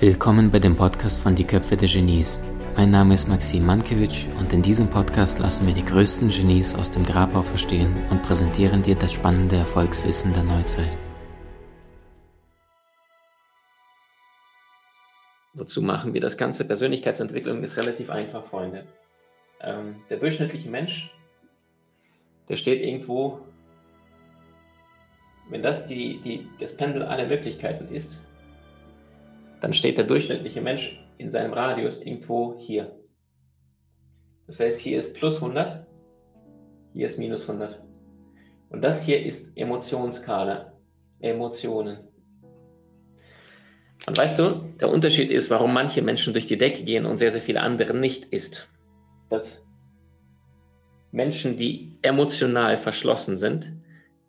Willkommen bei dem Podcast von Die Köpfe der Genies. Mein Name ist Maxim Mankewitsch und in diesem Podcast lassen wir die größten Genies aus dem Grabau verstehen und präsentieren dir das spannende Erfolgswissen der Neuzeit. Wozu machen wir das Ganze? Persönlichkeitsentwicklung ist relativ einfach, Freunde. Ähm, der durchschnittliche Mensch, der steht irgendwo, wenn das die, die, das Pendel aller Möglichkeiten ist, dann steht der durchschnittliche Mensch in seinem Radius irgendwo hier. Das heißt, hier ist plus 100, hier ist minus 100. Und das hier ist Emotionsskala, Emotionen. Und weißt du, der Unterschied ist, warum manche Menschen durch die Decke gehen und sehr, sehr viele andere nicht, ist, dass Menschen, die emotional verschlossen sind,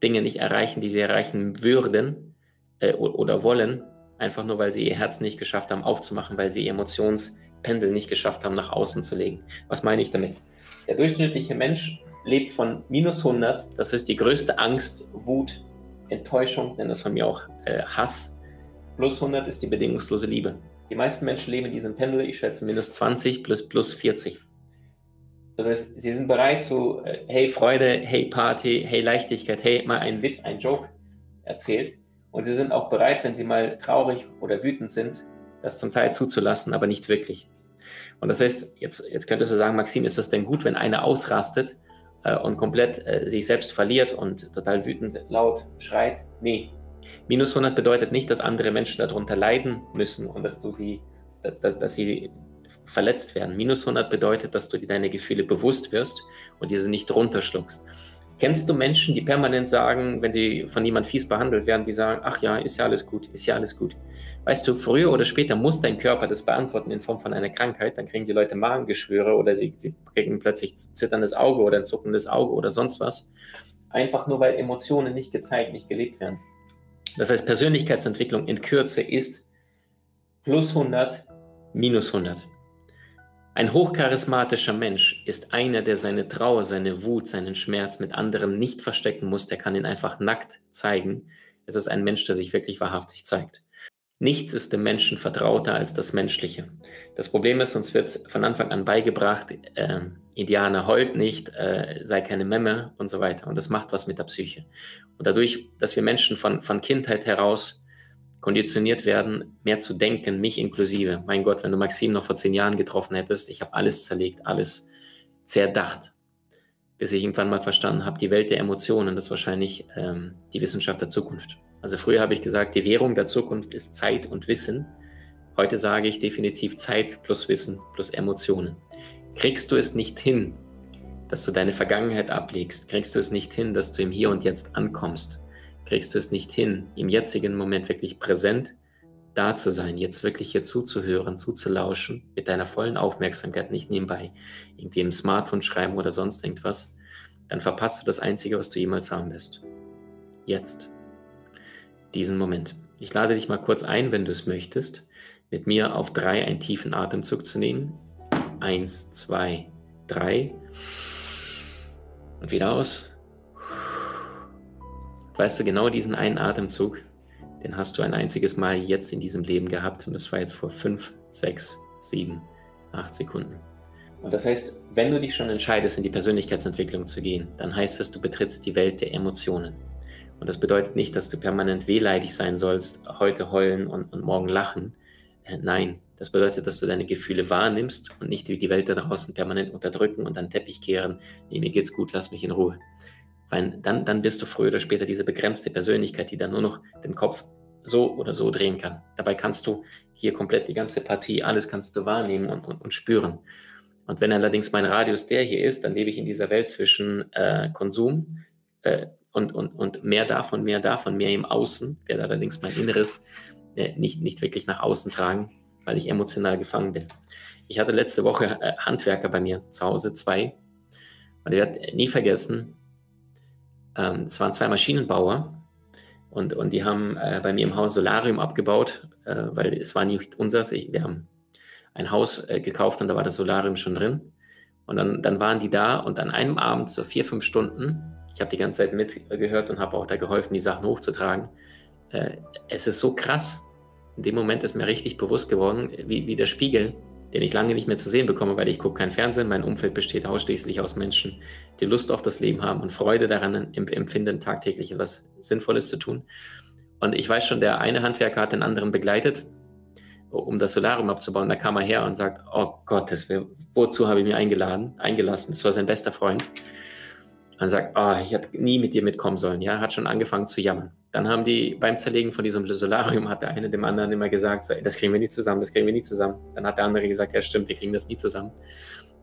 Dinge nicht erreichen, die sie erreichen würden äh, oder wollen, einfach nur weil sie ihr Herz nicht geschafft haben aufzumachen, weil sie ihr Emotionspendel nicht geschafft haben, nach außen zu legen. Was meine ich damit? Der durchschnittliche Mensch lebt von minus 100, das ist die größte Angst, Wut, Enttäuschung, nennt das von mir auch äh, Hass. Plus 100 ist die bedingungslose Liebe. Die meisten Menschen leben in diesem Pendel, ich schätze minus 20 plus plus 40. Das heißt, sie sind bereit zu, äh, hey Freude, hey Party, hey Leichtigkeit, hey mal ein Witz, ein Joke erzählt. Und sie sind auch bereit, wenn sie mal traurig oder wütend sind, das zum Teil zuzulassen, aber nicht wirklich. Und das heißt, jetzt, jetzt könntest du sagen, Maxim, ist das denn gut, wenn einer ausrastet äh, und komplett äh, sich selbst verliert und total wütend laut schreit? Nee. Minus 100 bedeutet nicht, dass andere Menschen darunter leiden müssen und dass du sie, dass, dass sie verletzt werden. Minus 100 bedeutet, dass du dir deine Gefühle bewusst wirst und diese nicht runterschluckst. Kennst du Menschen, die permanent sagen, wenn sie von jemand fies behandelt werden, die sagen, ach ja, ist ja alles gut, ist ja alles gut. Weißt du, früher oder später muss dein Körper das beantworten in Form von einer Krankheit, dann kriegen die Leute Magengeschwüre oder sie, sie kriegen plötzlich zitterndes Auge oder ein zuckendes Auge oder sonst was. Einfach nur, weil Emotionen nicht gezeigt, nicht gelebt werden. Das heißt, Persönlichkeitsentwicklung in Kürze ist plus 100, minus 100. Ein hochcharismatischer Mensch ist einer, der seine Trauer, seine Wut, seinen Schmerz mit anderen nicht verstecken muss, der kann ihn einfach nackt zeigen. Es ist ein Mensch, der sich wirklich wahrhaftig zeigt. Nichts ist dem Menschen vertrauter als das Menschliche. Das Problem ist, uns wird von Anfang an beigebracht, äh, Indianer heult nicht, äh, sei keine Memme und so weiter. Und das macht was mit der Psyche. Und dadurch, dass wir Menschen von, von Kindheit heraus konditioniert werden, mehr zu denken, mich inklusive. Mein Gott, wenn du Maxim noch vor zehn Jahren getroffen hättest, ich habe alles zerlegt, alles zerdacht, bis ich irgendwann mal verstanden habe, die Welt der Emotionen, das ist wahrscheinlich ähm, die Wissenschaft der Zukunft. Also früher habe ich gesagt, die Währung der Zukunft ist Zeit und Wissen. Heute sage ich definitiv Zeit plus Wissen plus Emotionen. Kriegst du es nicht hin, dass du deine Vergangenheit ablegst, kriegst du es nicht hin, dass du im Hier und Jetzt ankommst, kriegst du es nicht hin, im jetzigen Moment wirklich präsent da zu sein, jetzt wirklich hier zuzuhören, zuzulauschen, mit deiner vollen Aufmerksamkeit, nicht nebenbei irgendwie im Smartphone schreiben oder sonst irgendwas, dann verpasst du das Einzige, was du jemals haben wirst. Jetzt. Diesen Moment. Ich lade dich mal kurz ein, wenn du es möchtest, mit mir auf drei einen tiefen Atemzug zu nehmen. Eins, zwei, drei. Und wieder aus. Weißt du, genau diesen einen Atemzug, den hast du ein einziges Mal jetzt in diesem Leben gehabt und das war jetzt vor fünf, sechs, sieben, acht Sekunden. Und das heißt, wenn du dich schon entscheidest, in die Persönlichkeitsentwicklung zu gehen, dann heißt das, du betrittst die Welt der Emotionen. Und das bedeutet nicht, dass du permanent wehleidig sein sollst, heute heulen und, und morgen lachen. Äh, nein, das bedeutet, dass du deine Gefühle wahrnimmst und nicht wie die Welt da draußen permanent unterdrücken und dann Teppich kehren. Nee, mir geht's gut, lass mich in Ruhe. Weil dann, dann bist du früher oder später diese begrenzte Persönlichkeit, die dann nur noch den Kopf so oder so drehen kann. Dabei kannst du hier komplett die ganze Partie, alles kannst du wahrnehmen und, und, und spüren. Und wenn allerdings mein Radius der hier ist, dann lebe ich in dieser Welt zwischen äh, Konsum äh, und, und, und mehr davon, mehr davon, mehr im Außen, werde allerdings mein Inneres äh, nicht, nicht wirklich nach außen tragen, weil ich emotional gefangen bin. Ich hatte letzte Woche äh, Handwerker bei mir zu Hause, zwei. Und ich werde nie vergessen, ähm, es waren zwei Maschinenbauer und, und die haben äh, bei mir im Haus Solarium abgebaut, äh, weil es war nicht unseres. Ich, wir haben ein Haus äh, gekauft und da war das Solarium schon drin. Und dann, dann waren die da und an einem Abend, so vier, fünf Stunden, ich habe die ganze Zeit mitgehört und habe auch da geholfen, die Sachen hochzutragen. Äh, es ist so krass, In dem Moment ist mir richtig bewusst geworden, wie, wie der Spiegel, den ich lange nicht mehr zu sehen bekomme, weil ich gucke kein Fernsehen, mein Umfeld besteht ausschließlich aus Menschen, die Lust auf das Leben haben und Freude daran empfinden, tagtäglich etwas Sinnvolles zu tun. Und ich weiß schon, der eine Handwerker hat den anderen begleitet, um das Solarium abzubauen. Da kam er her und sagt, oh Gott, das wär, wozu habe ich mich eingeladen, eingelassen? Das war sein bester Freund. Und sagt, oh, ich hätte nie mit dir mitkommen sollen. Ja, hat schon angefangen zu jammern. Dann haben die beim Zerlegen von diesem Solarium hat der eine dem anderen immer gesagt, so, ey, das kriegen wir nie zusammen, das kriegen wir nie zusammen. Dann hat der andere gesagt, ja stimmt, wir kriegen das nie zusammen.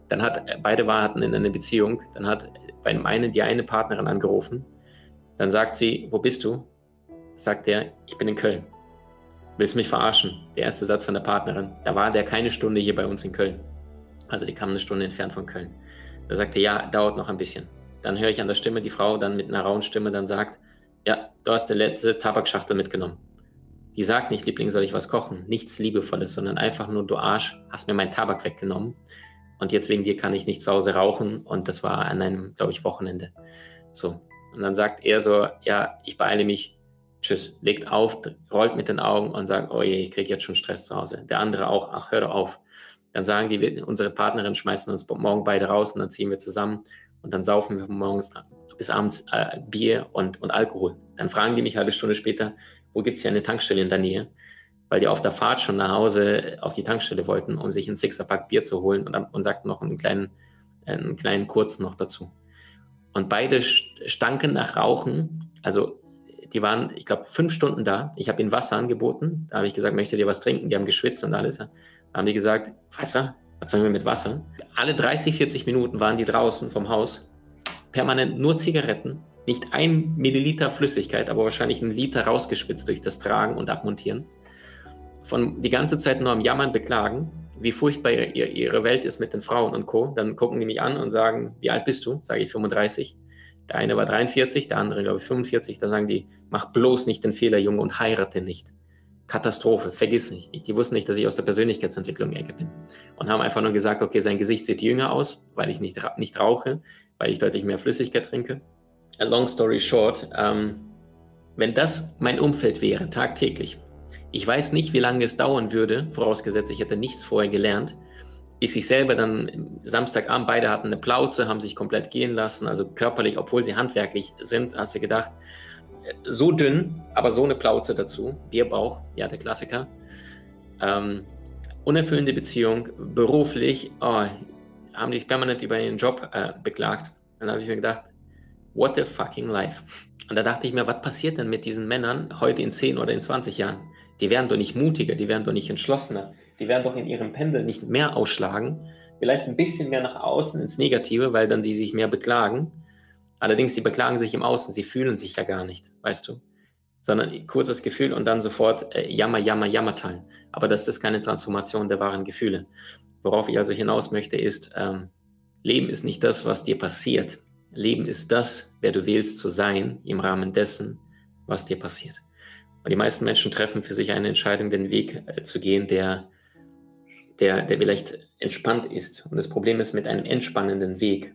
Dann hat beide warten in einer Beziehung. Dann hat bei dem einen die eine Partnerin angerufen. Dann sagt sie, wo bist du? Sagt er, ich bin in Köln. Willst mich verarschen? Der erste Satz von der Partnerin. Da war der keine Stunde hier bei uns in Köln. Also die kam eine Stunde entfernt von Köln. Da sagte, ja, dauert noch ein bisschen. Dann höre ich an der Stimme die Frau dann mit einer rauen Stimme dann sagt, ja, du hast die letzte Tabakschachtel mitgenommen. Die sagt nicht, Liebling, soll ich was kochen? Nichts Liebevolles, sondern einfach nur, du Arsch, hast mir meinen Tabak weggenommen. Und jetzt wegen dir kann ich nicht zu Hause rauchen. Und das war an einem, glaube ich, Wochenende. So. Und dann sagt er so, ja, ich beeile mich, tschüss, legt auf, rollt mit den Augen und sagt, oh je, ich kriege jetzt schon Stress zu Hause. Der andere auch, ach, hör doch auf. Dann sagen die, unsere Partnerin schmeißen uns morgen beide raus und dann ziehen wir zusammen und dann saufen wir morgens bis abends äh, Bier und, und Alkohol. Dann fragen die mich eine halbe Stunde später, wo gibt es hier eine Tankstelle in der Nähe? Weil die auf der Fahrt schon nach Hause auf die Tankstelle wollten, um sich ein Sixerpack Bier zu holen und, und sagten noch einen kleinen, einen kleinen kurzen noch dazu. Und beide stanken nach Rauchen, also die waren, ich glaube, fünf Stunden da. Ich habe ihnen Wasser angeboten. Da habe ich gesagt, möchtet ihr was trinken? Die haben geschwitzt und alles. Da haben die gesagt, Wasser? Wir mit Wasser? Alle 30, 40 Minuten waren die draußen vom Haus. Permanent nur Zigaretten. Nicht ein Milliliter Flüssigkeit, aber wahrscheinlich ein Liter rausgeschwitzt durch das Tragen und Abmontieren. Von die ganze Zeit nur am Jammern, beklagen, wie furchtbar ihre, ihre Welt ist mit den Frauen und Co. Dann gucken die mich an und sagen, wie alt bist du? Sage ich 35. Der eine war 43, der andere, glaube ich, 45. Da sagen die, mach bloß nicht den Fehler, Junge, und heirate nicht. Katastrophe, vergiss nicht. Die wussten nicht, dass ich aus der Persönlichkeitsentwicklung Ecke bin. Und haben einfach nur gesagt, okay, sein Gesicht sieht jünger aus, weil ich nicht, nicht rauche, weil ich deutlich mehr Flüssigkeit trinke. A long story short, ähm, wenn das mein Umfeld wäre, tagtäglich, ich weiß nicht, wie lange es dauern würde, vorausgesetzt, ich hätte nichts vorher gelernt, bis ich selber dann Samstagabend, beide hatten eine Plauze, haben sich komplett gehen lassen, also körperlich, obwohl sie handwerklich sind, hast du gedacht, so dünn, aber so eine Plauze dazu, Bierbauch, ja, der Klassiker. Ähm, unerfüllende Beziehung, beruflich, oh, haben die sich permanent über ihren Job äh, beklagt. Dann habe ich mir gedacht, what a fucking life. Und da dachte ich mir, was passiert denn mit diesen Männern heute in 10 oder in 20 Jahren? Die werden doch nicht mutiger, die werden doch nicht entschlossener, die werden doch in ihrem Pendel nicht mehr ausschlagen, vielleicht ein bisschen mehr nach außen ins Negative, weil dann sie sich mehr beklagen. Allerdings, sie beklagen sich im Außen, sie fühlen sich ja gar nicht, weißt du? Sondern kurzes Gefühl und dann sofort äh, Jammer, Jammer, Jammer teilen. Aber das ist keine Transformation der wahren Gefühle. Worauf ich also hinaus möchte, ist, ähm, Leben ist nicht das, was dir passiert. Leben ist das, wer du wählst zu sein, im Rahmen dessen, was dir passiert. Und die meisten Menschen treffen für sich eine Entscheidung, den Weg äh, zu gehen, der der, der vielleicht entspannt ist. Und das Problem ist, mit einem entspannenden Weg